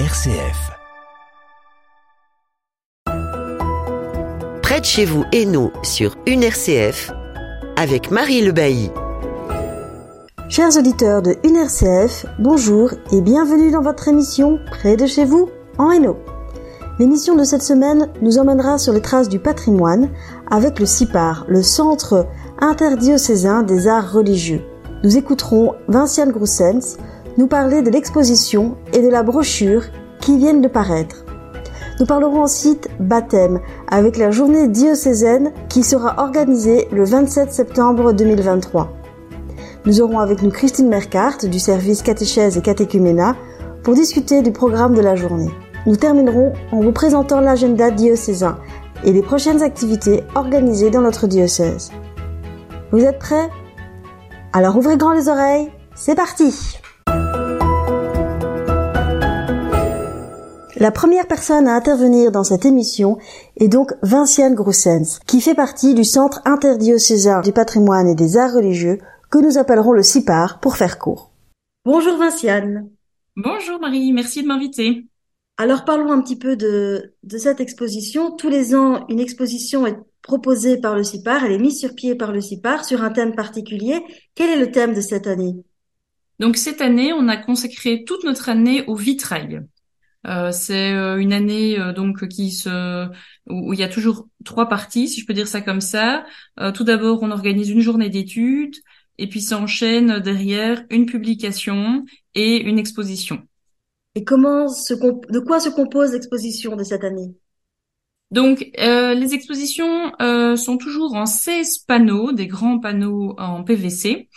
RCF. Près de chez vous et nous sur une RCF avec Marie Le Bailly. Chers auditeurs de une RCF, bonjour et bienvenue dans votre émission Près de chez vous en Hainaut. L'émission de cette semaine nous emmènera sur les traces du patrimoine avec le CIPAR, le Centre interdiocésain des arts religieux. Nous écouterons Vinciane Groussens nous parler de l'exposition et de la brochure qui viennent de paraître. Nous parlerons ensuite baptême avec la journée diocésaine qui sera organisée le 27 septembre 2023. Nous aurons avec nous Christine Mercart du service catéchèse et catéchuménat pour discuter du programme de la journée. Nous terminerons en vous présentant l'agenda diocésain et les prochaines activités organisées dans notre diocèse. Vous êtes prêts? Alors ouvrez grand les oreilles, c'est parti La première personne à intervenir dans cette émission est donc Vinciane Groussens, qui fait partie du Centre interdiocésain du patrimoine et des arts religieux, que nous appellerons le CIPAR pour faire court. Bonjour Vinciane. Bonjour Marie, merci de m'inviter. Alors parlons un petit peu de, de cette exposition. Tous les ans, une exposition est proposée par le CIPAR, elle est mise sur pied par le CIPAR sur un thème particulier. Quel est le thème de cette année? Donc cette année, on a consacré toute notre année au vitrail. Euh, c'est euh, une année euh, donc qui se où, il y a toujours trois parties, si je peux dire ça comme ça. tout d'abord, on organise une journée d'études et puis s'enchaîne derrière une publication et une exposition. Et comment se de quoi se compose l'exposition de cette année? Donc, les expositions sont toujours en 16 panneaux, des grands panneaux en PVC,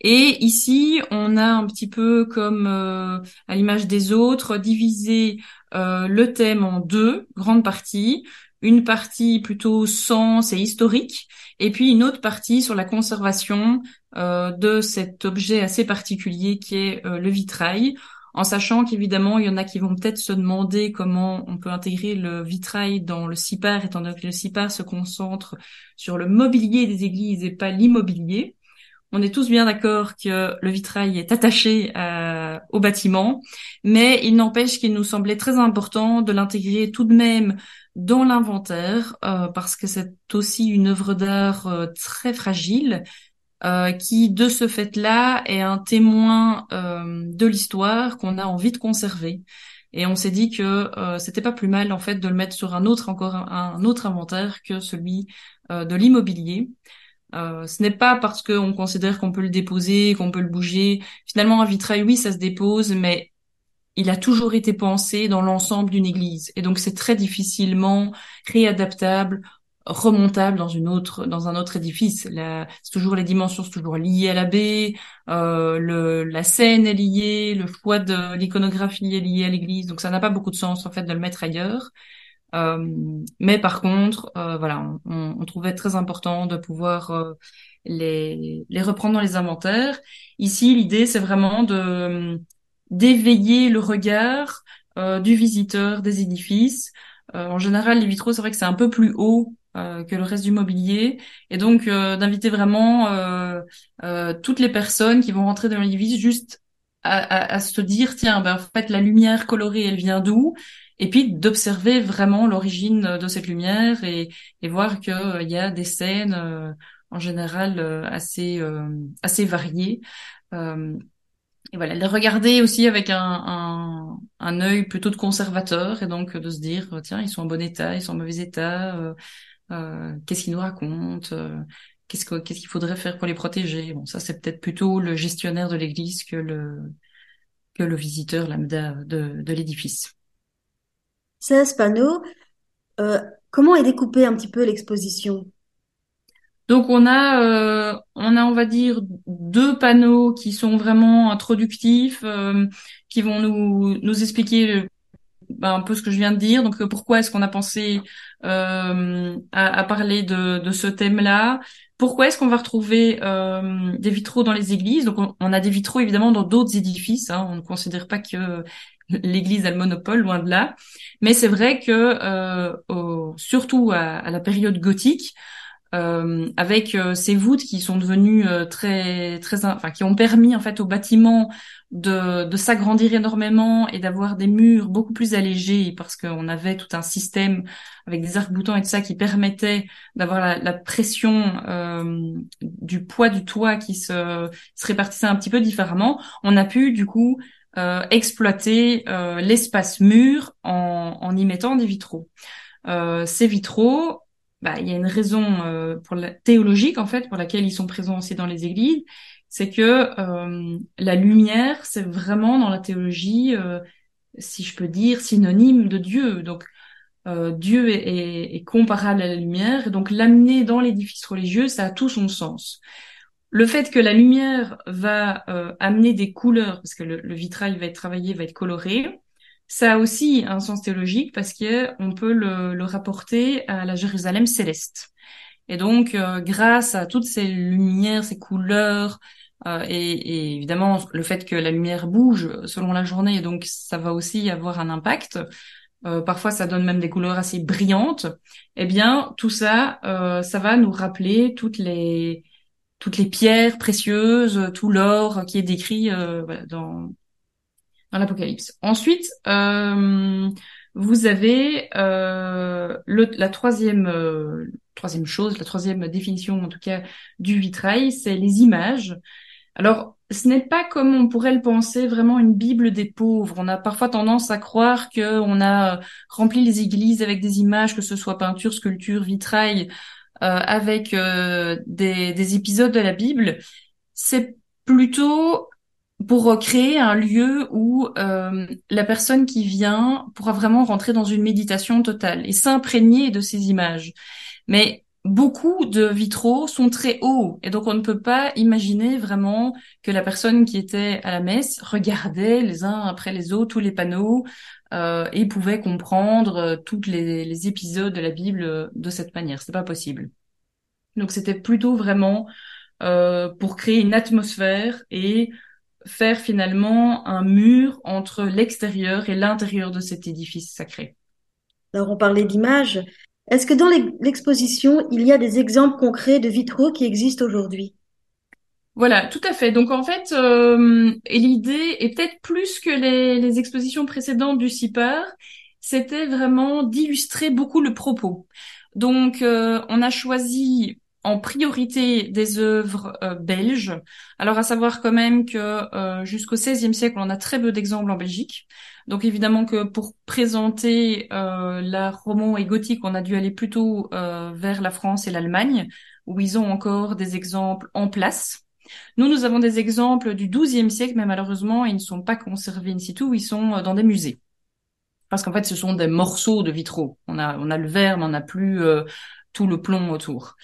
et ici, on a un petit peu comme euh, à l'image des autres, divisé euh, le thème en deux grandes parties. Une partie plutôt sens et historique, et puis une autre partie sur la conservation euh, de cet objet assez particulier qui est le vitrail, en sachant qu'évidemment, il y en a qui vont peut-être se demander comment on peut intégrer le vitrail dans le CIPAR, étant donné que le CIPAR se concentre sur le mobilier des églises et pas l'immobilier. On est tous bien d'accord que le vitrail est attaché euh, au bâtiment, mais il n'empêche qu'il nous semblait très important de l'intégrer tout de même dans l'inventaire, euh, parce que c'est aussi une œuvre d'art euh, très fragile, qui, de ce fait-là, est un témoin de l'histoire qu'on a envie de conserver. Et on s'est dit que c'était pas plus mal en fait de le mettre sur un autre encore un autre inventaire que celui de l'immobilier. Euh, ce n'est pas parce qu'on considère qu'on peut le déposer, qu'on peut le bouger. Finalement, un vitrail, oui, ça se dépose, mais il a toujours été pensé dans l'ensemble d'une église. Et donc, c'est très difficilement réadaptable, remontable dans une autre, dans un autre édifice. C'est toujours les dimensions, c'est toujours lié à la euh, le, la scène est liée, le choix de l'iconographie est lié à l'église. Donc, ça n'a pas beaucoup de sens, en fait, de le mettre ailleurs. Euh, mais par contre, euh, voilà, on, on, trouvait très important de pouvoir euh, les, les reprendre dans les inventaires. Ici, l'idée, c'est vraiment de d'éveiller le regard du visiteur des édifices. en général, les vitraux, c'est vrai que c'est un peu plus haut que le reste du mobilier, et donc d'inviter vraiment toutes les personnes qui vont rentrer dans l'édifice juste à, à, à, se dire tiens, ben, en fait, la lumière colorée, elle vient d'où? Et puis d'observer vraiment l'origine de cette lumière et, et voir qu'il euh, y a des scènes euh, en général euh, assez assez variées. et voilà, les regarder aussi avec un, un, un œil plutôt de conservateur et donc de se dire tiens ils sont en bon état, ils sont en mauvais état, qu'est-ce qu'ils nous racontent, qu'est-ce qu'il faudrait faire pour les protéger? Bon ça c'est peut-être plutôt le gestionnaire de l'église que le que le visiteur lambda de, de l'édifice. 16 panneaux. Euh, comment est découpée un petit peu l'exposition? Donc on a, euh, on a, on va dire, deux panneaux qui sont vraiment introductifs, euh, qui vont nous, nous expliquer ben, un peu ce que je viens de dire. Donc pourquoi est-ce qu'on a pensé à, à, parler de, de ce thème-là? Pourquoi est-ce qu'on va retrouver des vitraux dans les églises? Donc on, a des vitraux évidemment dans d'autres édifices. Hein. On ne considère pas que l'Église a le monopole, loin de là. Mais c'est vrai que, euh, surtout à, la période gothique, avec ces voûtes qui sont devenues très très enfin qui ont permis en fait au bâtiment de, de s'agrandir énormément et d'avoir des murs beaucoup plus allégés parce qu'on avait tout un système avec des arcs-boutants et tout ça qui permettait d'avoir la, la, pression euh, du poids du toit qui se, se, répartissait un petit peu différemment. On a pu du coup euh, exploiter euh, l'espace mur en, en, y mettant des vitraux. Euh, ces vitraux, bah, il y a une raison euh, pour la théologique en fait pour laquelle ils sont présents aussi dans les églises c'est que euh, la lumière, c'est vraiment dans la théologie, euh, si je peux dire, synonyme de Dieu. Donc euh, Dieu est, est, comparable à la lumière, et donc l'amener dans l'édifice religieux, ça a tout son sens. Le fait que la lumière va euh, amener des couleurs, parce que le, le, vitrail va être travaillé, va être coloré, ça a aussi un sens théologique parce que on peut le, le rapporter à la Jérusalem céleste. Et donc, euh, grâce à toutes ces lumières, ces couleurs, euh, et, et, évidemment le fait que la lumière bouge selon la journée, donc ça va aussi avoir un impact. Euh, parfois, ça donne même des couleurs assez brillantes. Eh bien, tout ça, euh, ça va nous rappeler toutes les toutes les pierres précieuses, tout l'or qui est décrit euh, voilà, dans dans l'Apocalypse. Ensuite, euh, vous avez le, la troisième troisième chose, la troisième définition en tout cas du vitrail, c'est les images. Alors, ce n'est pas comme on pourrait le penser vraiment une Bible des pauvres. On a parfois tendance à croire qu'on a euh, rempli les églises avec des images, que ce soit peinture, sculpture, vitrail, euh, avec euh, des, des, épisodes de la Bible. C'est plutôt pour créer un lieu où euh, la personne qui vient pourra vraiment rentrer dans une méditation totale et s'imprégner de ces images. Mais beaucoup de vitraux sont très hauts et donc on ne peut pas imaginer vraiment que la personne qui était à la messe regardait les uns après les autres tous les panneaux euh, et pouvait comprendre euh, tous les, les, épisodes de la Bible de cette manière. C'est pas possible. Donc c'était plutôt vraiment euh, pour créer une atmosphère et faire finalement un mur entre l'extérieur et l'intérieur de cet édifice sacré. Alors on parlait d'images, est-ce que dans l'exposition, il y a des exemples concrets de vitraux qui existent aujourd'hui? Voilà, tout à fait. Donc en fait, euh, l'idée est peut-être plus que les, expositions précédentes du CIPAR, c'était vraiment d'illustrer beaucoup le propos. Donc euh, on a choisi en priorité des œuvres euh, belges. Alors à savoir quand même que euh, jusqu'au XVIe siècle, on a très peu d'exemples en Belgique. Donc évidemment que pour présenter euh, l'art roman et gothique, on a dû aller plutôt vers la France et l'Allemagne, où ils ont encore des exemples en place. Nous, nous avons des exemples du XIIe siècle, mais malheureusement, ils ne sont pas conservés in situ, ils sont euh, dans des musées. Parce qu'en fait, ce sont des morceaux de vitraux. On a, on a le verre, mais on n'a plus euh, tout le plomb autour.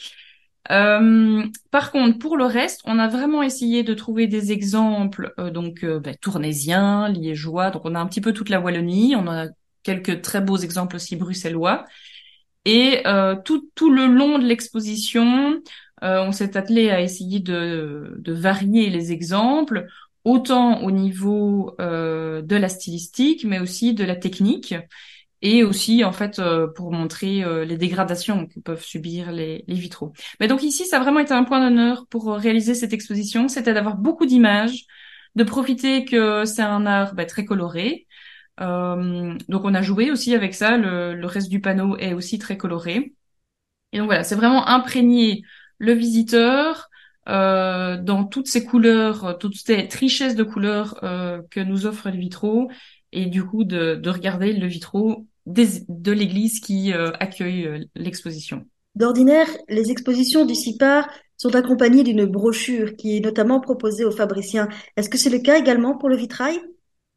Euh, par contre, pour le reste, on a vraiment essayé de trouver des exemples, donc ben, tournaisiens, liégeois, donc on a un petit peu toute la Wallonie, on a quelques très beaux exemples aussi bruxellois. Et tout, tout le long de l'exposition, on s'est attelé à essayer de, de, varier les exemples, autant au niveau de la stylistique, mais aussi de la technique et aussi en fait euh, pour montrer euh, les dégradations que peuvent subir les, les, vitraux. Mais donc ici, ça a vraiment été un point d'honneur pour euh, réaliser cette exposition, c'était d'avoir beaucoup d'images, de profiter que c'est un art bah, très coloré. donc on a joué aussi avec ça, le, le, reste du panneau est aussi très coloré. Et donc voilà, c'est vraiment imprégner le visiteur dans toutes ces couleurs, toutes ces richesses de couleurs que nous offrent les vitraux et du coup de, de regarder le vitraux de l'église qui euh, accueille euh, l'exposition. D'ordinaire, les expositions du CIPAR sont accompagnées d'une brochure qui est notamment proposée aux fabriciens. Est-ce que c'est le cas également pour le vitrail?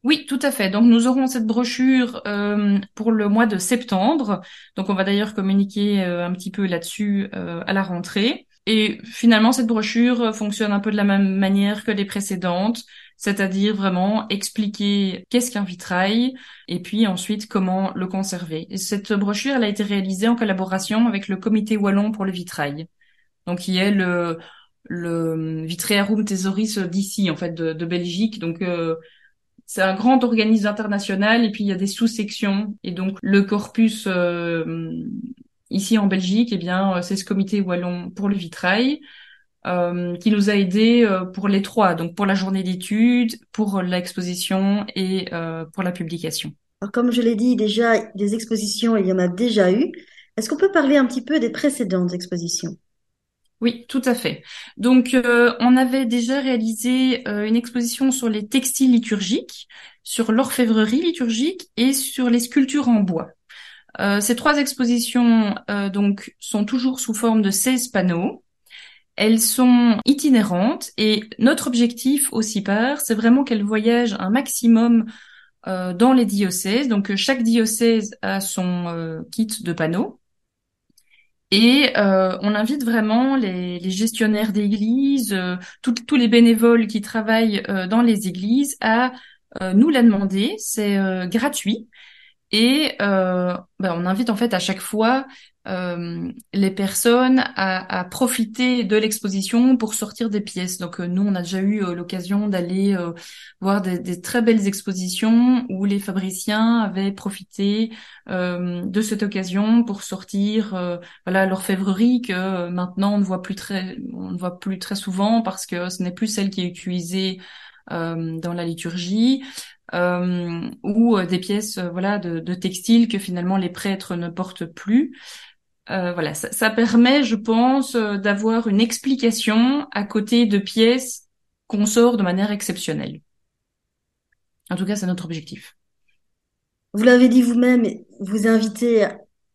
Oui, tout à fait. Donc nous aurons cette brochure euh, pour le mois de septembre. Donc on va d'ailleurs communiquer euh, un petit peu là-dessus euh, à la rentrée. Et finalement, cette brochure fonctionne un peu de la même manière que les précédentes c'est-à-dire vraiment expliquer qu'est-ce qu'un vitrail et puis ensuite comment le conserver. Et cette brochure, elle a été réalisée en collaboration avec le Comité wallon pour le vitrail, donc qui est le le Vitrearum Thesauris d'ici en fait de, de Belgique. Donc euh, c'est un grand organisme international et puis il y a des sous-sections et donc le corpus euh, ici en Belgique, eh bien, c'est ce comité wallon pour le vitrail qui nous a aidés pour les trois, donc pour la journée d'études, pour l'exposition et pour la publication. Alors, comme je l'ai dit déjà, des expositions, il y en a déjà eu. Est-ce qu'on peut parler un petit peu des précédentes expositions? Oui, tout à fait. Donc, euh, on avait déjà réalisé euh, une exposition sur les textiles liturgiques, sur l'orfèvrerie liturgique et sur les sculptures en bois. Euh, ces trois expositions donc sont toujours sous forme de 16 panneaux. Elles sont itinérantes et notre objectif aussi par, c'est vraiment qu'elles voyagent un maximum dans les diocèses. Donc, chaque diocèse a son kit de panneaux. Et euh, on invite vraiment les, gestionnaires d'églises, euh, tous les bénévoles qui travaillent euh, dans les églises à nous la demander. C'est gratuit. Et ben, on invite en fait à chaque fois euh, les personnes à, à, profiter de l'exposition pour sortir des pièces. Donc euh, nous, on a déjà eu euh, l'occasion d'aller voir des, des, très belles expositions où les fabriciens avaient profité de cette occasion pour sortir voilà l'orfèvrerie que maintenant on ne voit plus très on ne voit plus très souvent parce que ce n'est plus celle qui est utilisée dans la liturgie. Euh, ou des pièces voilà de, de textiles que finalement les prêtres ne portent plus euh, voilà, ça, permet, je pense, euh, d'avoir une explication à côté de pièces qu'on sort de manière exceptionnelle. En tout cas, c'est notre objectif. Vous l'avez dit vous-même, vous invitez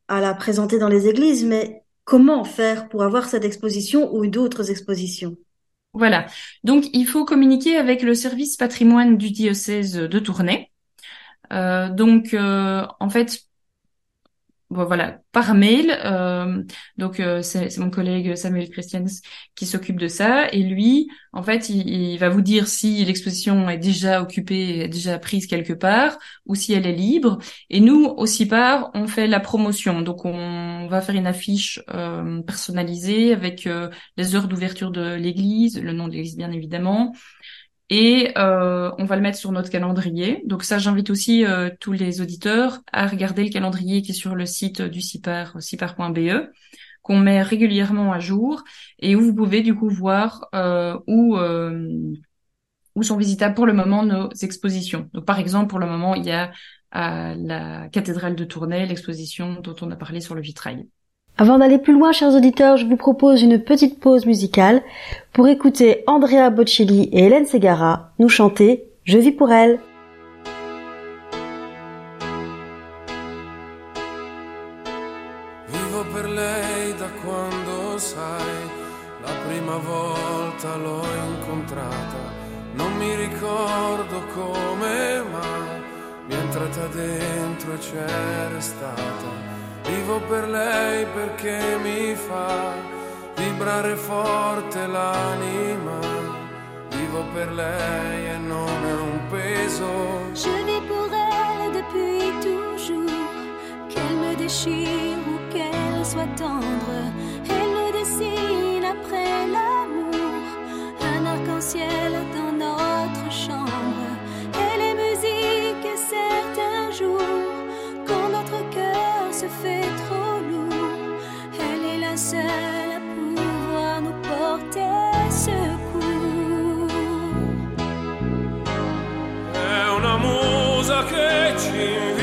à la présenter dans les églises, mais comment faire pour avoir cette exposition ou d'autres expositions? Voilà. Donc, il faut communiquer avec le service patrimoine du diocèse de Tournai. Euh, donc, en fait, voilà, par mail. Euh, donc euh, c'est mon collègue Samuel Christians qui s'occupe de ça. Et lui, en fait, il, va vous dire si l'exposition est déjà occupée, est déjà prise quelque part, ou si elle est libre. Et nous, aussi part, on fait la promotion. Donc on va faire une affiche euh, personnalisée avec les heures d'ouverture de l'église, le nom de l'église bien évidemment, et euh, on va le mettre sur notre calendrier. Donc ça, j'invite aussi euh, tous les auditeurs à regarder le calendrier qui est sur le site du CIPAR, cipar.be, qu'on met régulièrement à jour et où vous pouvez du coup voir euh, où où sont visitables pour le moment nos expositions. Donc par exemple, pour le moment, il y a à la cathédrale de Tournai l'exposition dont on a parlé sur le vitrail. Avant d'aller plus loin, chers auditeurs, je vous propose une petite pause musicale pour écouter Andrea Bocelli et Hélène Segara nous chanter Je vis pour elle. Vivo per lei da quando sai, la prima volta l'ho incontrata, non mi ricordo come ma mi è entrata dentro e c'è restata Forte et non un peso. Je vis pour elle depuis toujours. Qu'elle me déchire ou qu'elle soit tendre. Elle me dessine après l'amour. Un arc-en-ciel dans Zakręcił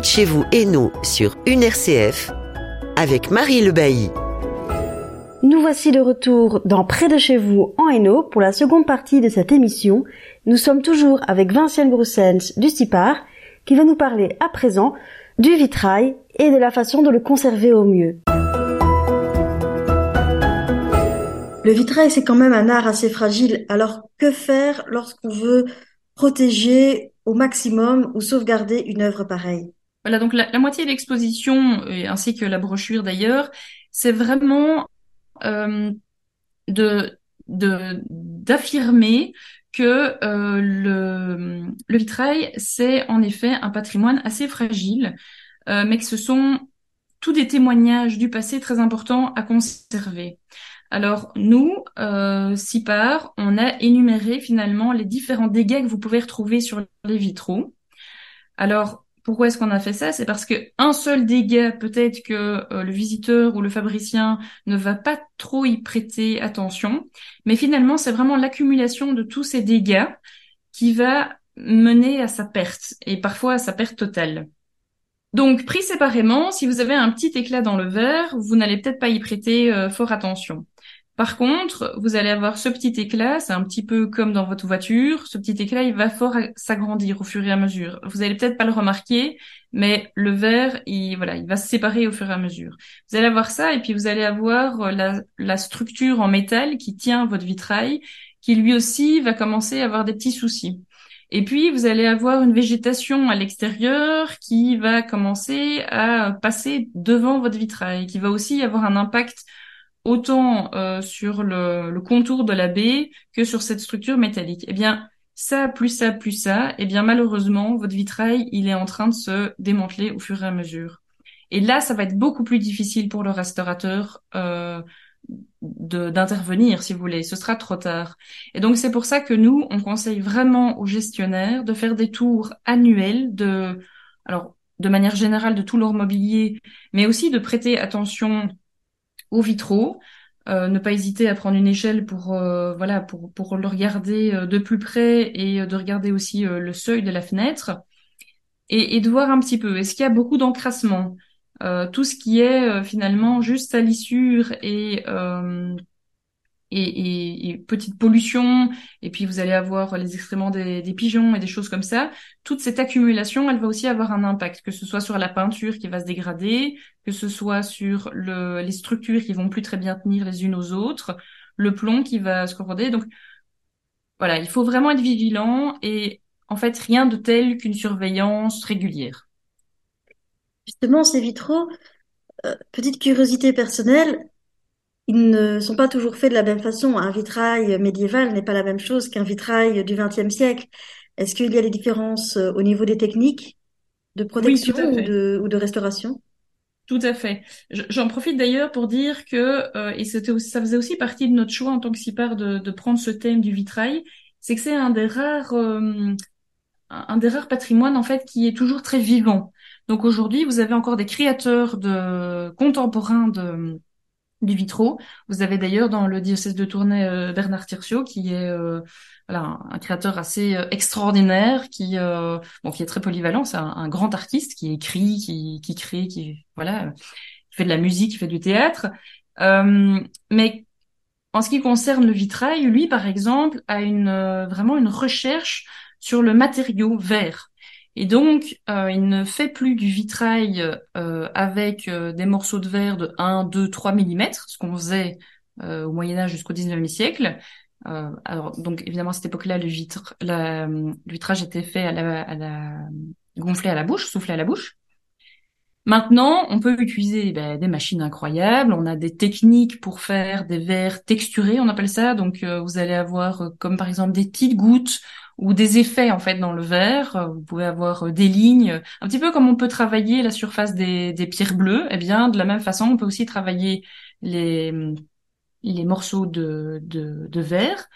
Près de chez vous, Hainaut, sur une RCF, avec Marie Le Bailly. Nous voici de retour dans Près de chez vous en Hainaut pour la seconde partie de cette émission. Nous sommes toujours avec Vinciane Groussens du CIPAR qui va nous parler à présent du vitrail et de la façon de le conserver au mieux. Le vitrail, c'est quand même un art assez fragile. Alors, que faire lorsqu'on veut protéger au maximum ou sauvegarder une œuvre pareille? Voilà, donc la, la moitié de l'exposition, et ainsi que la brochure d'ailleurs, c'est vraiment euh, de de d'affirmer que euh, le, le vitrail, c'est en effet un patrimoine assez fragile, euh, mais que ce sont tous des témoignages du passé très importants à conserver. Alors nous, euh, CIPAR, on a énuméré finalement les différents dégâts que vous pouvez retrouver sur les vitraux. Alors pourquoi est-ce qu'on a fait ça? C'est parce que un seul dégât, peut-être que euh, le visiteur ou le fabricien ne va pas trop y prêter attention, mais finalement c'est vraiment l'accumulation de tous ces dégâts qui va mener à sa perte et parfois à sa perte totale. Donc pris séparément, si vous avez un petit éclat dans le verre, vous n'allez peut-être pas y prêter euh, fort attention. Par contre, vous allez avoir ce petit éclat, c'est un petit peu comme dans votre voiture, ce petit éclat, il va fort s'agrandir au fur et à mesure. Vous allez peut-être pas le remarquer, mais le verre, il, voilà, il va se séparer au fur et à mesure. Vous allez avoir ça, et puis vous allez avoir euh, la, la structure en métal qui tient votre vitrail, qui lui aussi va commencer à avoir des petits soucis. Et puis, vous allez avoir une végétation à l'extérieur qui va commencer à passer devant votre vitrail, qui va aussi avoir un impact autant euh, sur le, le contour de la baie que sur cette structure métallique. Eh bien, ça, plus ça, plus ça, eh bien, malheureusement, votre vitrail, il est en train de se démanteler au fur et à mesure. Et là, ça va être beaucoup plus difficile pour le restaurateur euh, d'intervenir, si vous voulez. Ce sera trop tard. Et donc, c'est pour ça que nous, on conseille vraiment aux gestionnaires de faire des tours annuels de, alors, de manière générale, de tout leur mobilier, mais aussi de prêter attention aux vitraux. Euh, ne pas hésiter à prendre une échelle pour euh, voilà pour pour le regarder euh, de plus près et de regarder aussi le seuil de la fenêtre et, et de voir un petit peu est-ce qu'il y a beaucoup d'encrassement? Tout ce qui est finalement juste salissure et et, et, et petite pollution, et puis vous allez avoir les excréments des, des pigeons et des choses comme ça. Toute cette accumulation, elle va aussi avoir un impact, que ce soit sur la peinture qui va se dégrader, que ce soit sur le, les structures qui vont plus très bien tenir les unes aux autres, le plomb qui va se corroder. Donc voilà, il faut vraiment être vigilant et en fait rien de tel qu'une surveillance régulière. Justement, ces vitraux, euh, petite curiosité personnelle, ils ne sont pas toujours faits de la même façon. Un vitrail médiéval n'est pas la même chose qu'un vitrail du XXe siècle. Est-ce qu'il y a des différences euh, au niveau des techniques de protection ou de, ou de restauration? Tout à fait. Je- J'en profite d'ailleurs pour dire que, euh, et c'était aussi, ça faisait aussi partie de notre choix en tant que CIPAR de, de prendre ce thème du vitrail, c'est que c'est un des rares, euh, un des rares patrimoines en fait qui est toujours très vivant. Donc aujourd'hui, vous avez encore des créateurs de contemporains de du vitraux. Vous avez d'ailleurs dans le diocèse de Tournai euh, Bernard Tirciot qui est euh, voilà un, créateur assez euh, extraordinaire qui euh, bon qui est très polyvalent, c'est un, grand artiste qui écrit, qui qui crée, qui voilà qui fait de la musique, qui fait du théâtre. Euh, mais en ce qui concerne le vitrail, lui par exemple a une euh, vraiment une recherche sur le matériau verre. Et donc, euh, il ne fait plus du vitrail euh, avec euh, des morceaux de verre de 1, 2, 3 mm, ce qu'on faisait au Moyen Âge jusqu'au 19e siècle. alors, donc évidemment, à cette époque-là, le, vitre, le vitrage était fait à la, à la gonflé à la bouche, soufflé à la bouche. Maintenant, on peut utiliser ben, des machines incroyables. On a des techniques pour faire des verres texturés, on appelle ça. Donc, euh, vous allez avoir euh, comme par exemple des petites gouttes ou des effets en fait dans le verre. Euh, vous pouvez avoir des lignes, un petit peu comme on peut travailler la surface des, pierres bleues. Eh bien, de la même façon, on peut aussi travailler les les morceaux de, de, de verre.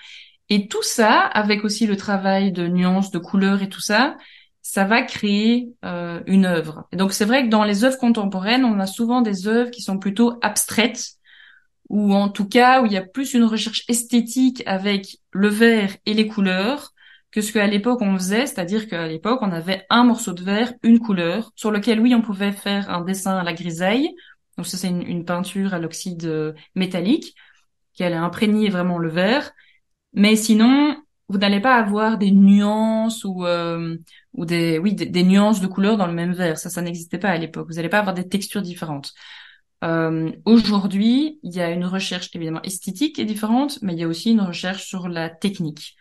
Et tout ça, avec aussi le travail de nuances, de couleurs et tout ça, ça va créer euh, une œuvre. Et donc c'est vrai que dans les œuvres contemporaines, on a souvent des œuvres qui sont plutôt abstraites, ou en tout cas où il y a plus une recherche esthétique avec le verre et les couleurs que ce qu'à l'époque on faisait, c'est-à-dire qu'à l'époque on avait un morceau de verre, une couleur, sur lequel oui on pouvait faire un dessin à la grisaille, donc ça c'est une, une, peinture à l'oxyde euh, métallique qui allait imprégner vraiment le verre, mais sinon vous n'allez pas avoir des nuances ou euh, ou des oui des, nuances de couleurs dans le même verre. Ça, ça n'existait pas à l'époque. Vous n'allez pas avoir des textures différentes. Euh, Aujourd'hui, il y a une recherche évidemment esthétique qui est différente, mais il y a aussi une recherche sur la technique.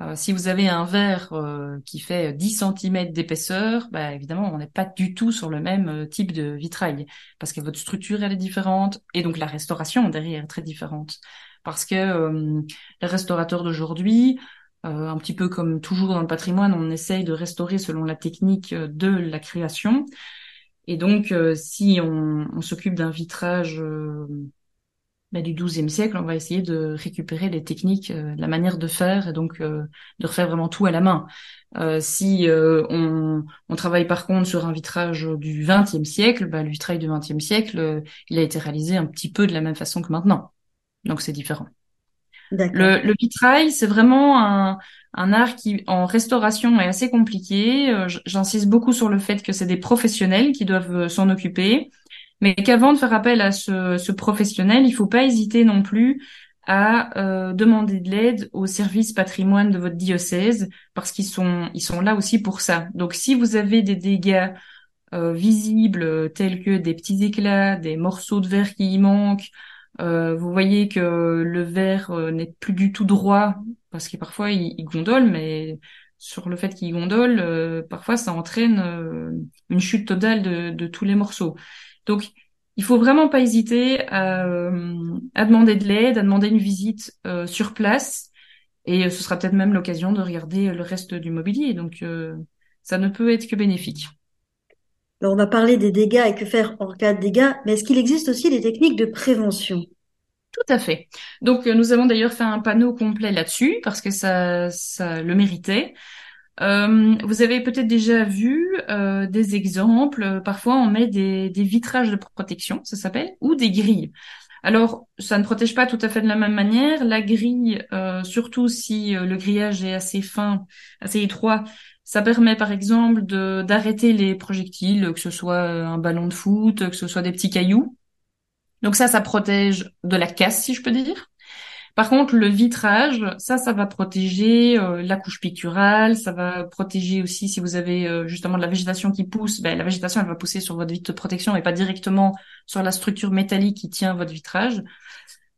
Euh, si vous avez un verre euh, qui fait 10 cm d'épaisseur, bah, évidemment, on n'est pas du tout sur le même euh, type de vitrail, parce que votre structure, elle est différente, et donc la restauration derrière est très différente. Parce que les restaurateurs d'aujourd'hui, euh, un petit peu comme toujours dans le patrimoine, on essaye de restaurer selon la technique euh, de la création. Et donc, euh, si on, on s'occupe d'un vitrage bah, du XIIe siècle, on va essayer de récupérer les techniques, la manière de faire, et donc de refaire vraiment tout à la main. si on, on, travaille par contre sur un vitrage du XXe siècle, bah, le vitrail du XXe siècle, il a été réalisé un petit peu de la même façon que maintenant. Donc c'est différent. Le, vitrail, c'est vraiment un, art qui, en restauration, est assez compliqué. Euh, j'insiste beaucoup sur le fait que c'est des professionnels qui doivent euh, s'en occuper, mais qu'avant de faire appel à ce, professionnel, il faut pas hésiter non plus à euh, demander de l'aide au service patrimoine de votre diocèse, parce qu'ils sont, là aussi pour ça. Donc, si vous avez des dégâts visibles tels que des petits éclats, des morceaux de verre qui y manquent, euh, vous voyez que le verre euh, n'est plus du tout droit parce que parfois il, gondole, mais sur le fait qu'il gondole, euh, parfois ça entraîne une chute totale de, tous les morceaux. Donc il faut vraiment pas hésiter à, à demander de l'aide, à demander une visite sur place, et ce sera peut-être même l'occasion de regarder le reste du mobilier. Donc ça ne peut être que bénéfique. On va parler des dégâts et que faire en cas de dégâts, mais est-ce qu'il existe aussi des techniques de prévention? Tout à fait. Donc euh, nous avons d'ailleurs fait un panneau complet là-dessus parce que ça, ça le méritait. Euh, vous avez peut-être déjà vu euh, des exemples. Parfois, on met des, des vitrages de protection, ça s'appelle, ou des grilles. Alors, ça ne protège pas tout à fait de la même manière. La grille, euh, surtout si le grillage est assez fin, assez étroit, ça permet par exemple de d'arrêter les projectiles, que ce soit euh, un ballon de foot, que ce soit des petits cailloux. Donc ça, ça protège de la casse, si je peux dire. Par contre, le vitrage, ça, ça va protéger euh, la couche picturale, ça va protéger aussi si vous avez euh, justement de la végétation qui pousse, ben, la végétation, elle va pousser sur votre vitre de protection et pas directement sur la structure métallique qui tient votre vitrage,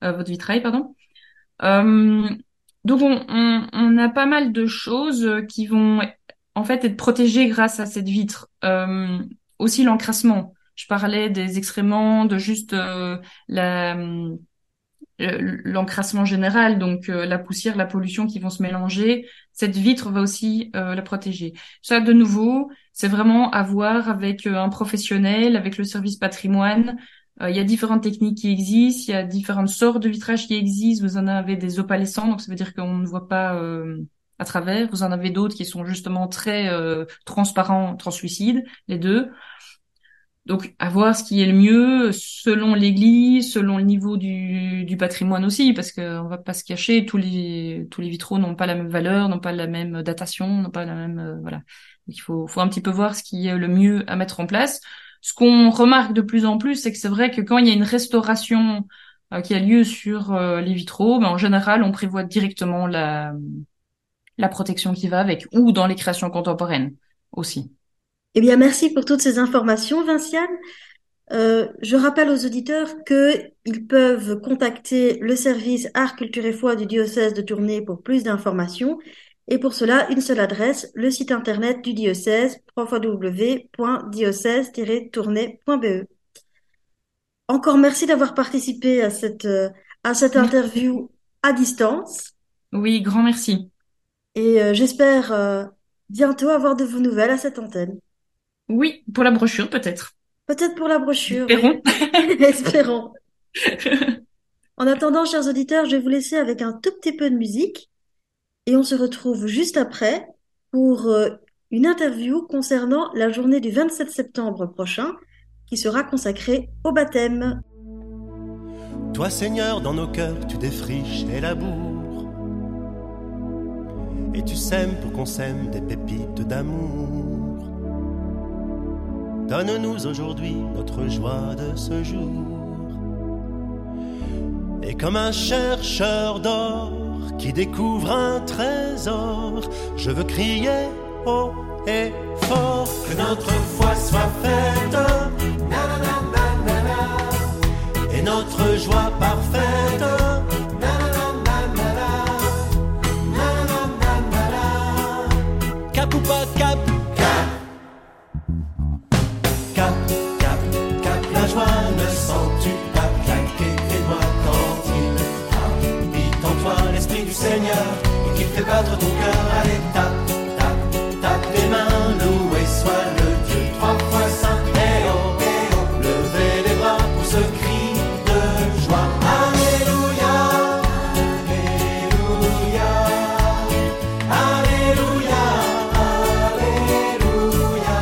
votre vitrail, pardon. donc on, on, on, a pas mal de choses qui vont en fait être protégé grâce à cette vitre. Euh, aussi l'encrassement. Je parlais des excréments, de juste euh, euh, l'encrassement général, donc la poussière, la pollution qui vont se mélanger, cette vitre va aussi la protéger. Ça, de nouveau, c'est vraiment à voir avec un professionnel, avec le service patrimoine. il y a différentes techniques qui existent, il y a différentes sortes de vitrages qui existent. Vous en avez des opalescents, donc ça veut dire qu'on ne voit pas à travers. Vous en avez d'autres qui sont justement très euh, transparents, translucides, les deux. Donc, à voir ce qui est le mieux selon l'église, selon le niveau du, du patrimoine aussi, parce qu'on va pas se cacher, tous les tous les vitraux n'ont pas la même valeur, n'ont pas la même datation, n'ont pas la même euh, voilà. Il faut faut un petit peu voir ce qui est le mieux à mettre en place. Ce qu'on remarque de plus en plus, c'est que c'est vrai que quand il y a une restauration euh, qui a lieu sur les vitraux, ben, en général, on prévoit directement la la protection qui va avec, ou dans les créations contemporaines aussi. Eh bien, merci pour toutes ces informations, Vinciane. Euh, je rappelle aux auditeurs qu'ils peuvent contacter le service Art, Culture et Foi du diocèse de Tournai pour plus d'informations. Et pour cela, une seule adresse, le site internet du diocèse, www.diocèse-tournai.be. Encore merci d'avoir participé à cette, euh, à cette interview à distance. Oui, grand merci. Et euh, j'espère euh, bientôt avoir de vos nouvelles à cette antenne. Oui, pour la brochure peut-être. Peut-être pour la brochure. Espérons. Espérons. En attendant, chers auditeurs, je vais vous laisser avec un tout petit peu de musique et on se retrouve juste après pour euh, une interview concernant la journée du 27 septembre prochain qui sera consacrée au baptême. Toi Seigneur, dans nos cœurs, tu défriches et laboures. Et tu sèmes pour qu'on sème des pépites d'amour. Donne-nous aujourd'hui notre joie de ce jour. Et comme un chercheur d'or qui découvre un trésor, je veux crier haut et fort que notre foi soit faite. Et notre joie parfaite. Battre ton cœur à l'état Tape, tape les mains, loué soit le Dieu trois fois saint. Eh oh, eh oh, levez les bras pour ce cri de joie. Alléluia, Alléluia, Alléluia, Alléluia.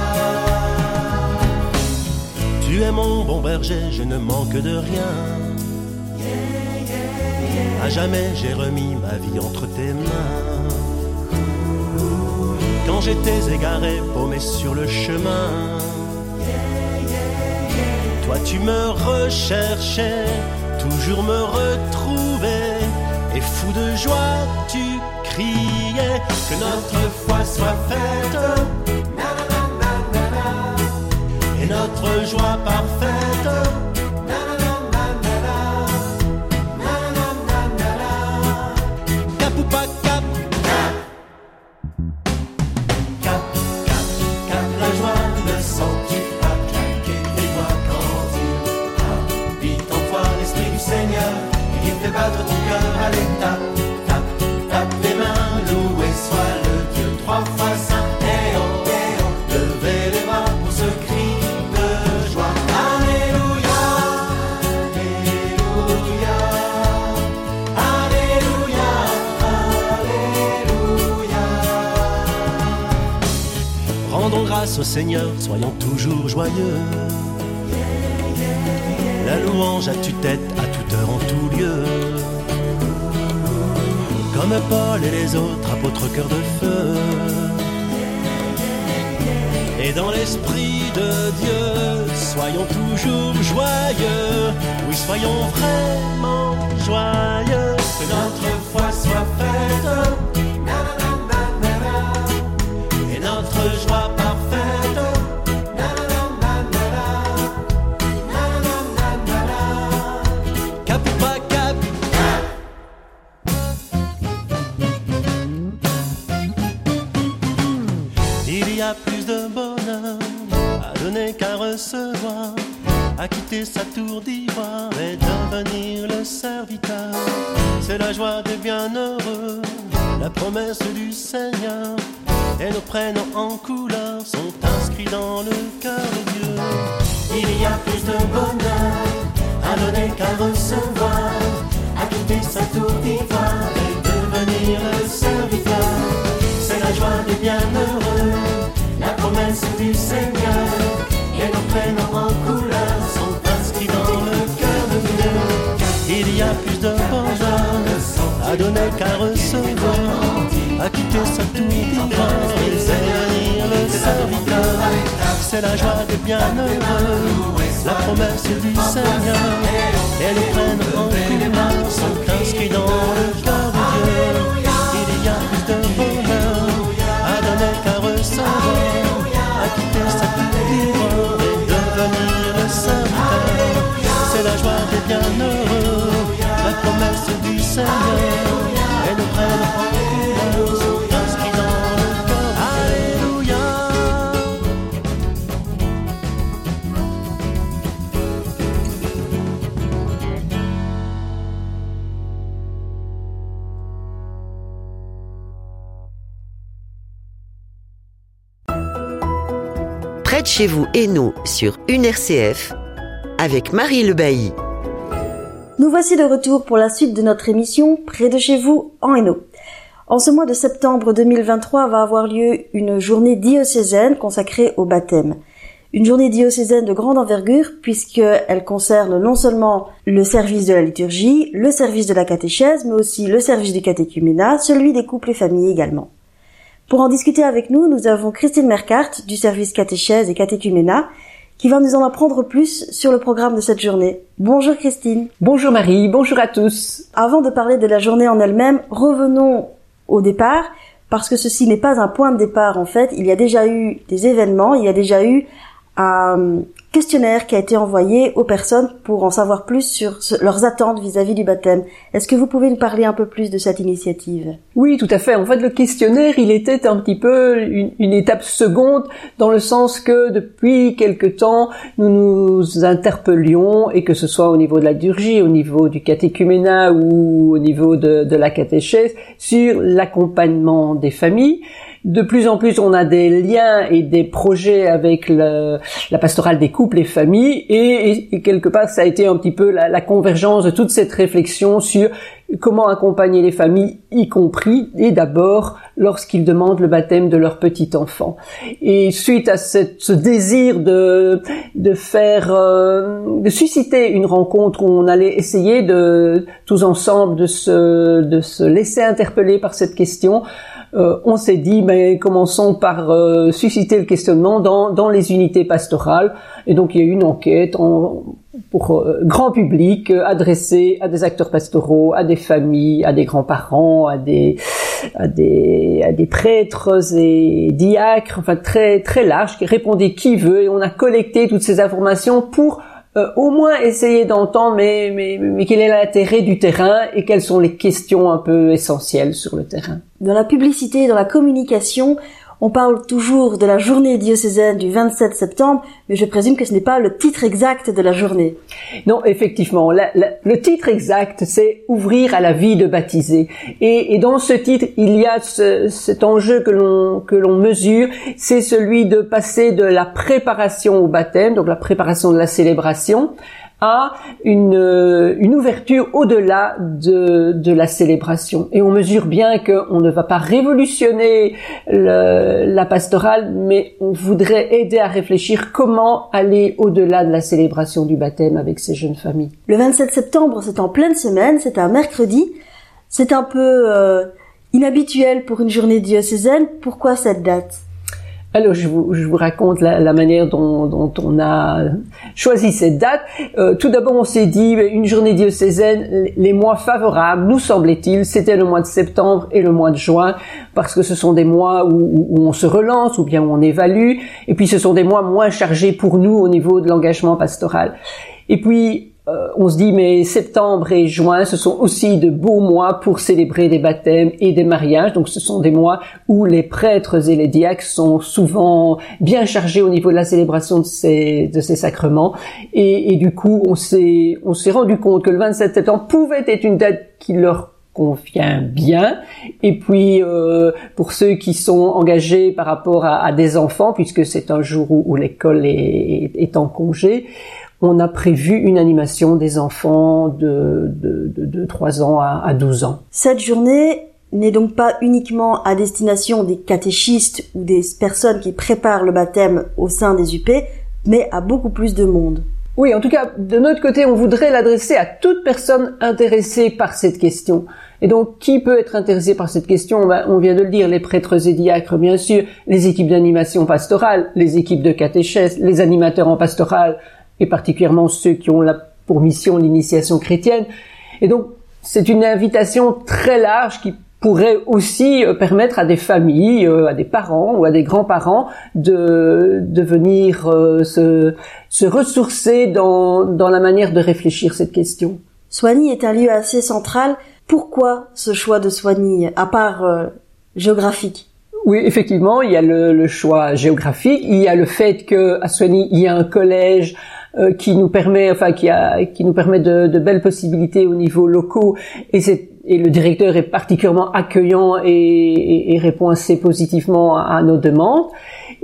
Tu es mon bon berger, je ne manque de rien. À jamais j'ai remis ma vie entre tes mains. Quand j'étais égaré, paumé sur le chemin. Toi tu me recherchais, toujours me retrouvais. Et fou de joie, tu criais que notre foi soit faite. Et notre joie parfaite. À l'état. Tape, tape les mains, loué soit le Dieu trois fois saint. Eh oh, eh oh, levez les bras pour ce cri de joie. Alléluia, Alléluia, Alléluia, Alléluia. Rendons grâce au Seigneur, soyons toujours joyeux. La louange à tue-tête, à toute heure, en tout lieu. Comme Paul et les autres apôtres cœur de feu. Et dans l'esprit de Dieu, soyons toujours joyeux. Oui, soyons vraiment joyeux. Que notre foi soit faite. À quitter sa tour d'ivoire et devenir le serviteur. C'est la joie des bienheureux, la promesse du Seigneur. Et nos prénoms en couleur sont inscrits dans le cœur de Dieu. Il y a plus de bonheur à donner qu'à recevoir, à quitter sa tour d'ivoire et devenir le serviteur. C'est la joie des bienheureux, la promesse du Seigneur. Et nos prénoms en couleur à donner qu'à recevoir, à quitter sa tour d'hiver et servir le serviteur. C'est la joie des bienheureux, la promesse du Seigneur, et les prennent en commun, sont inscrits dans le cœur de Dieu. Il y a plus de bonheur à donner qu'à recevoir, à quitter sa tour d'hiver et devenir le serviteur. C'est la joie des bienheureux, la promesse du Seigneur. Chez vous, Hainaut, sur une RCF, avec Marie Le Bailly. Nous voici de retour pour la suite de notre émission Près de chez vous en Hainaut. En ce mois de septembre 2023 va avoir lieu une journée diocésaine consacrée au baptême. Une journée diocésaine de grande envergure puisqu'elle concerne non seulement le service de la liturgie, le service de la catéchèse, mais aussi le service du catéchuménat, celui des couples et familles également. Pour en discuter avec nous, nous avons Christine Mercart du service catéchèse et catéchuménat qui va nous en apprendre plus sur le programme de cette journée. Bonjour Christine. Bonjour Marie, bonjour à tous. Avant de parler de la journée en elle-même, revenons au départ, parce que ceci n'est pas un point de départ en fait. Il y a déjà eu des événements, il y a déjà eu un questionnaire qui a été envoyé aux personnes pour en savoir plus sur leurs attentes vis-à-vis du baptême. Est-ce que vous pouvez nous parler un peu plus de cette initiative? Oui, tout à fait. En fait, le questionnaire, il était un petit peu une, étape seconde dans le sens que depuis quelque temps, nous nous interpellions, et que ce soit au niveau de la liturgie, au niveau du catéchuménat ou au niveau de, de la catéchèse, sur l'accompagnement des familles. De plus en plus, on a des liens et des projets avec le- la pastorale des couples et familles, et, quelque part, ça a été un petit peu la, convergence de toute cette réflexion sur comment accompagner les familles, y compris et d'abord lorsqu'ils demandent le baptême de leur petit enfant. Et suite à ce désir de de faire euh, de susciter une rencontre où on allait essayer de tous ensemble de se de se laisser interpeller par cette question, euh, on s'est dit, mais commençons par euh, susciter le questionnement dans, dans les unités pastorales. Et donc il y a eu une enquête en, pour euh, grand public euh, adressée à des acteurs pastoraux, à des familles, à des grands-parents, à des, à des, à des prêtres et diacres, enfin très très large, qui répondait qui veut. Et on a collecté toutes ces informations pour euh, au moins essayer d'entendre mais, mais, mais quel est l'intérêt du terrain et quelles sont les questions un peu essentielles sur le terrain? Dans la publicité dans la communication, on parle toujours de la journée diocésaine du 27 septembre, mais je présume que ce n'est pas le titre exact de la journée. Non, effectivement, le titre exact, c'est ouvrir à la vie de baptisé. Et, dans ce titre, il y a ce- cet enjeu que l'on que l'on mesure, c'est celui de passer de la préparation au baptême, donc la préparation de la célébration, à une, euh, une ouverture au-delà de, de la célébration. Et on mesure bien qu'on ne va pas révolutionner la pastorale, mais on voudrait aider à réfléchir comment aller au-delà de la célébration du baptême avec ces jeunes familles. Le 27 septembre, c'est en pleine semaine, c'est un mercredi. C'est un peu euh, inhabituel pour une journée diocésaine. Pourquoi cette date? Alors, je vous, je vous raconte la, la manière dont, dont on a choisi cette date. Euh, tout d'abord, on s'est dit, mais une journée diocésaine, les mois favorables, nous semblait-il, c'était le mois de septembre et le mois de juin, parce que ce sont des mois où, où- où on se relance ou bien où on évalue, et puis ce sont des mois moins chargés pour nous au niveau de l'engagement pastoral. Et puis, euh, on se dit, mais septembre et juin, ce sont aussi de beaux mois pour célébrer des baptêmes et des mariages. Donc, ce sont des mois où les prêtres et les diacres sont souvent bien chargés au niveau de la célébration de ces, de ces sacrements. Et, et du coup, on s'est, on s'est rendu compte que le 27 septembre pouvait être une date qui leur convient bien. Et puis, euh, pour ceux qui sont engagés par rapport à, à des enfants, puisque c'est un jour où, où l'école est, est en congé, on a prévu une animation des enfants de, de, de, de 3 ans à, à 12 ans. Cette journée n'est donc pas uniquement à destination des catéchistes ou des personnes qui préparent le baptême au sein des UP, mais à beaucoup plus de monde. Oui, en tout cas, de notre côté, on voudrait l'adresser à toute personne intéressée par cette question. Et donc, qui peut être intéressé par cette question? Ben, On vient de le dire, les prêtres et diacres, bien sûr, les équipes d'animation pastorale, les équipes de catéchèse, les animateurs en pastorale, et particulièrement ceux qui ont la, pour mission l'initiation chrétienne. Et donc, c'est une invitation très large qui pourrait aussi euh, permettre à des familles, euh, à des parents ou à des grands-parents de, de venir euh, se, se ressourcer dans, dans la manière de réfléchir cette question. Soigny est un lieu assez central Pourquoi ce choix de Soigny, à part euh, géographique? Oui, effectivement, il y a le, choix géographique, il y a le fait que à Soigny il y a un collège euh, qui nous permet, enfin qui a, qui nous permet de, de belles possibilités au niveau locaux, et c'est et le directeur est particulièrement accueillant et, et, répond assez positivement à, nos demandes.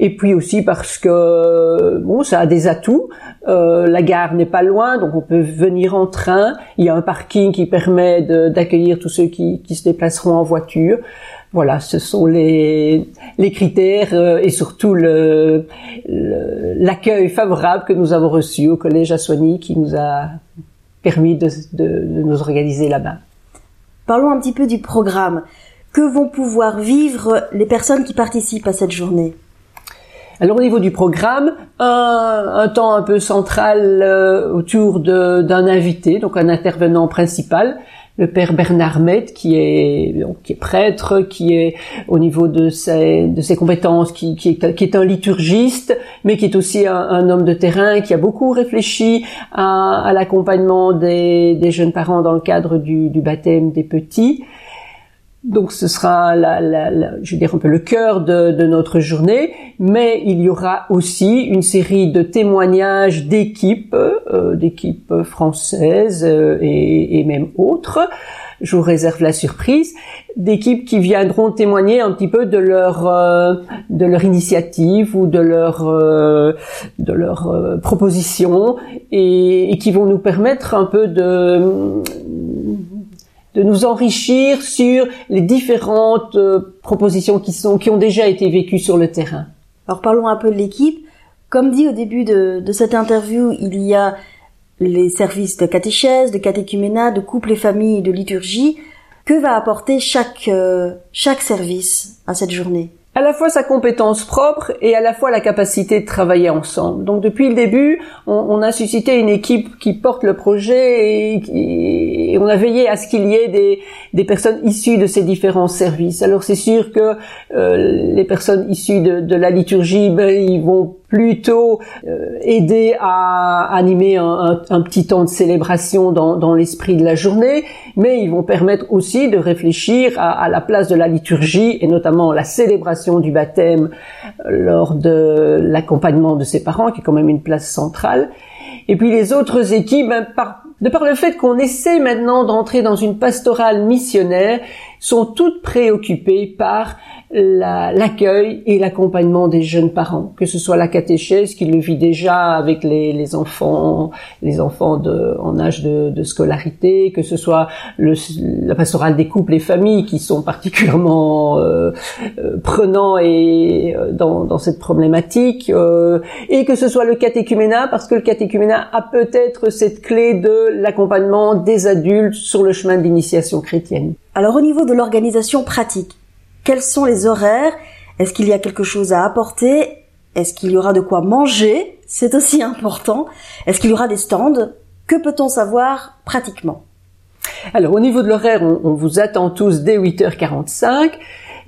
Et puis aussi parce que bon, ça a des atouts. Euh, la gare n'est pas loin, donc on peut venir en train. Il y a un parking qui permet d'accueillir tous ceux qui, qui, se déplaceront en voiture. Voilà, ce sont les, les critères euh, et surtout l'accueil le, l'accueil favorable que nous avons reçu au collège à Soigny qui nous a permis de, de, de nous organiser là-bas. Parlons un petit peu du programme. Que vont pouvoir vivre les personnes qui participent à cette journée? Alors au niveau du programme, un, temps un peu central euh, autour d'un invité, donc un intervenant principal, le père Bernard Met, qui est, qui est prêtre, qui est au niveau de ses, de ses compétences, qui, qui, est, qui est un liturgiste, mais qui est aussi un, homme de terrain, qui a beaucoup réfléchi à, à l'accompagnement des, des, jeunes parents dans le cadre du, du baptême des petits. Donc ce sera, la, la, la, je veux dire un peu le cœur de, de, notre journée, mais il y aura aussi une série de témoignages d'équipes, euh, d'équipes françaises euh, et, et, même autres. Je vous réserve la surprise d'équipes qui viendront témoigner un petit peu de leur euh, de leur initiative ou de leur euh, de leur proposition et, et, qui vont nous permettre un peu de de nous enrichir sur les différentes euh, propositions qui sont qui ont déjà été vécues sur le terrain. Alors parlons un peu de l'équipe. Comme dit au début de, de cette interview, il y a les services de catéchèse, de catéchuménat, de couple et famille, de liturgie. Que va apporter chaque euh, chaque service à cette journée? À la fois sa compétence propre et à la fois la capacité de travailler ensemble. Donc depuis le début, on, a suscité une équipe qui porte le projet et, on a veillé à ce qu'il y ait des, des, personnes issues de ces différents services. Alors c'est sûr que euh, les personnes issues de, de la liturgie, ben, ils vont plutôt euh, aider à animer un, petit temps de célébration dans, dans l'esprit de la journée, mais ils vont permettre aussi de réfléchir à, à, la place de la liturgie et notamment la célébration du baptême euh, lors de l'accompagnement de ses parents, qui est quand même une place centrale. Et puis les autres équipes, ben, par, de par le fait qu'on essaie maintenant d'entrer dans une pastorale missionnaire, sont toutes préoccupées par l'accueil et l'accompagnement des jeunes parents, que ce soit la catéchèse qui le vit déjà avec les, les enfants, les enfants de, en âge de, de scolarité, que ce soit le, la pastorale des couples et familles qui sont particulièrement euh, euh prenants et euh, dans, dans, cette problématique, euh, et que ce soit le catéchuménat parce que le catéchuménat a peut-être cette clé de l'accompagnement des adultes sur le chemin de l'initiation chrétienne. Alors au niveau de l'organisation pratique, quels sont les horaires? Est-ce qu'il y a quelque chose à apporter? Est-ce qu'il y aura de quoi manger? C'est aussi important. Est-ce qu'il y aura des stands? Que peut-on savoir pratiquement? Alors au niveau de l'horaire, on, vous attend tous dès 8h45.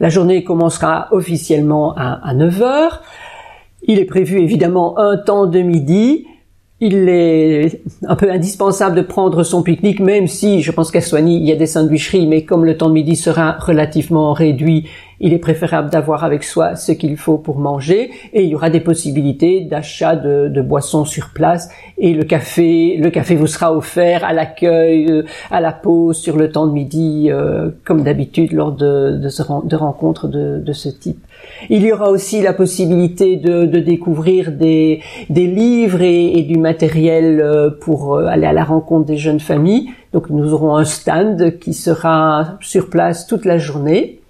La journée commencera officiellement à, à 9h. Il est prévu évidemment un temps de midi il est un peu indispensable de prendre son pique-nique, même si je pense qu'à Soigny, il y a des sandwicheries, mais comme le temps de midi sera relativement réduit, il est préférable d'avoir avec soi ce qu'il faut pour manger et il y aura des possibilités d'achat de, boissons sur place et le café, le café vous sera offert à l'accueil, euh, à la pause sur le temps de midi, euh, comme d'habitude lors de, de, rencontres de, ce type. Il y aura aussi la possibilité de, découvrir des, livres et, du matériel euh, pour aller à la rencontre des jeunes familles. Donc nous aurons un stand qui sera sur place toute la journée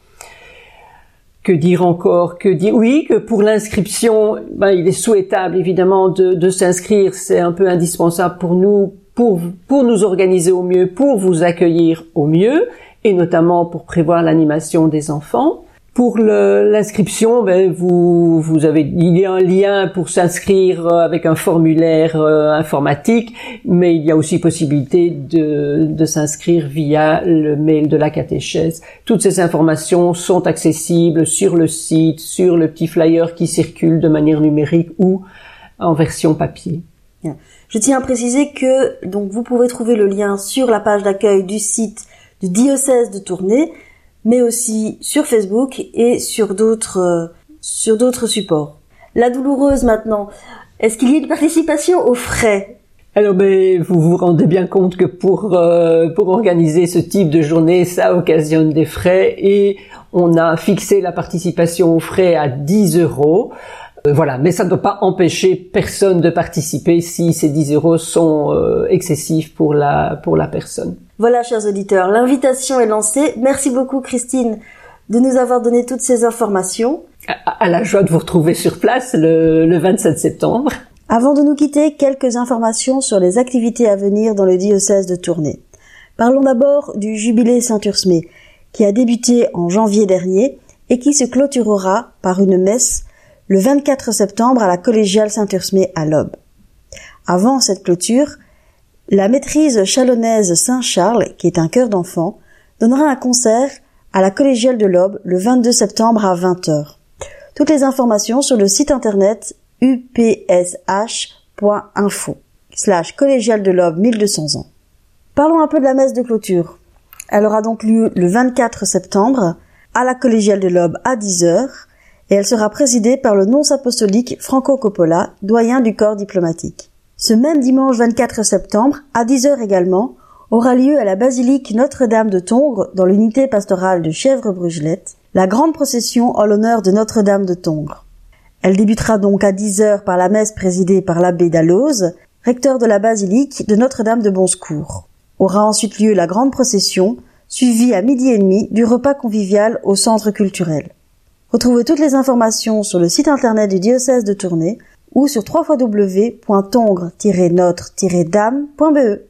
que dire encore? Que dire? Oui, que pour l'inscription, ben, il est souhaitable évidemment de, de s'inscrire. C'est un peu indispensable pour nous, pour, pour nous organiser au mieux, pour vous accueillir au mieux, et notamment pour prévoir l'animation des enfants. Pour l'inscription, ben, vous, vous avez, il y a un lien pour s'inscrire euh, avec un formulaire euh, informatique, mais il y a aussi possibilité de, de s'inscrire via le mail de la catéchèse. Toutes ces informations sont accessibles sur le site, sur le petit flyer qui circule de manière numérique ou en version papier. Je tiens à préciser que donc vous pouvez trouver le lien sur la page d'accueil du site du diocèse de Tournai, mais aussi sur Facebook et sur d'autres euh, sur d'autres supports. La douloureuse maintenant. Est-ce qu'il y a une participation aux frais? Alors, ben, vous vous rendez bien compte que pour euh, pour organiser ce type de journée, ça occasionne des frais et on a fixé la participation aux frais à 10 euros. Euh, voilà, mais ça ne doit pas empêcher personne de participer si ces 10 euros sont euh, excessifs pour la pour la personne. Voilà, chers auditeurs, l'invitation est lancée. Merci beaucoup, Christine, de nous avoir donné toutes ces informations. À, à la joie de vous retrouver sur place le, le 27 septembre. Avant de nous quitter, quelques informations sur les activités à venir dans le diocèse de Tournai. Parlons d'abord du jubilé Saint-Ursmé, qui a débuté en janvier dernier et qui se clôturera par une messe le 24 septembre à la collégiale Saint-Ursmé à l'Aube. Avant cette clôture, la maîtrise chalonnaise Saint-Charles, qui est un chœur d'enfants, donnera un concert à la collégiale de l'Aube le 22 septembre à 20h. Toutes les informations sur le site internet upsh.info slash collégiale de l'Aube 1200 ans. Parlons un peu de la messe de clôture. Elle aura donc lieu le 24 septembre à la collégiale de l'Aube à 10h et elle sera présidée par le nonce apostolique Franco Coppola, doyen du corps diplomatique. Ce même dimanche 24 septembre, à 10h également, aura lieu à la basilique Notre-Dame de Tongres, dans l'unité pastorale de Chèvres-Brugelette, la grande procession en l'honneur de Notre-Dame de Tongres. Elle débutera donc à 10 heures par la messe présidée par l'abbé Dalloz, recteur de la basilique de Notre-Dame de Bonsecours. Aura ensuite lieu la grande procession, suivie à midi et demi du repas convivial au centre culturel. Retrouvez toutes les informations sur le site internet du diocèse de Tournai ou sur www.tongre-notre-dame.be.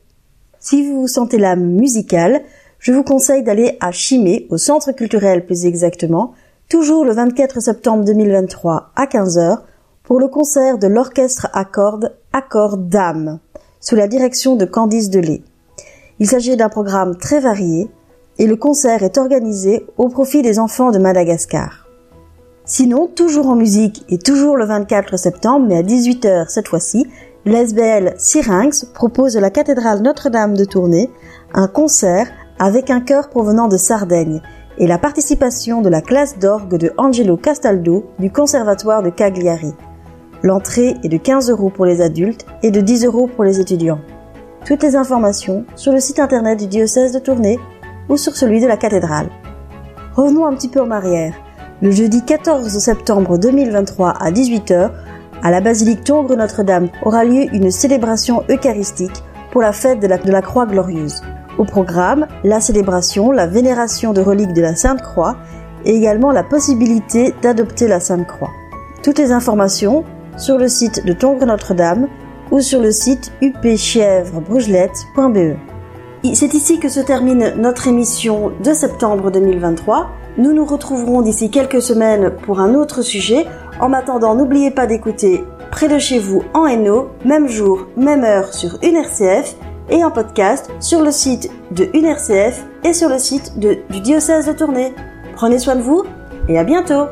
Si vous vous sentez l'âme musicale, je vous conseille d'aller à Chimay, au centre culturel plus exactement, toujours le 24 septembre 2023 à 15h pour le concert de l'orchestre à cordes Accord d'âme sous la direction de Candice Delay. Il s'agit d'un programme très varié et le concert est organisé au profit des enfants de Madagascar. Sinon, toujours en musique et toujours le 24 septembre, mais à 18h cette fois-ci, l'SBL Syrinx propose à la cathédrale Notre-Dame de Tournai un concert avec un chœur provenant de Sardaigne et la participation de la classe d'orgue de Angelo Castaldo du Conservatoire de Cagliari. L'entrée est de 15 euros pour les adultes et de 10 euros pour les étudiants. Toutes les informations sur le site internet du diocèse de Tournai ou sur celui de la cathédrale. Revenons un petit peu en arrière. Le jeudi 14 septembre 2023 à 18h, à la basilique Tongre Notre-Dame aura lieu une célébration eucharistique pour la fête de la, Croix Glorieuse. Au programme, la célébration, la vénération de reliques de la Sainte Croix et également la possibilité d'adopter la Sainte Croix. Toutes les informations sur le site de Tongres Notre-Dame ou sur le site upchèvrebrugelette.be. C'est ici que se termine notre émission de septembre 2023. Nous nous retrouverons d'ici quelques semaines pour un autre sujet. En attendant, n'oubliez pas d'écouter près de chez vous en Hainaut, même jour, même heure sur une RCF et en podcast sur le site de UNRCF et sur le site du diocèse de Tournai. Prenez soin de vous et à bientôt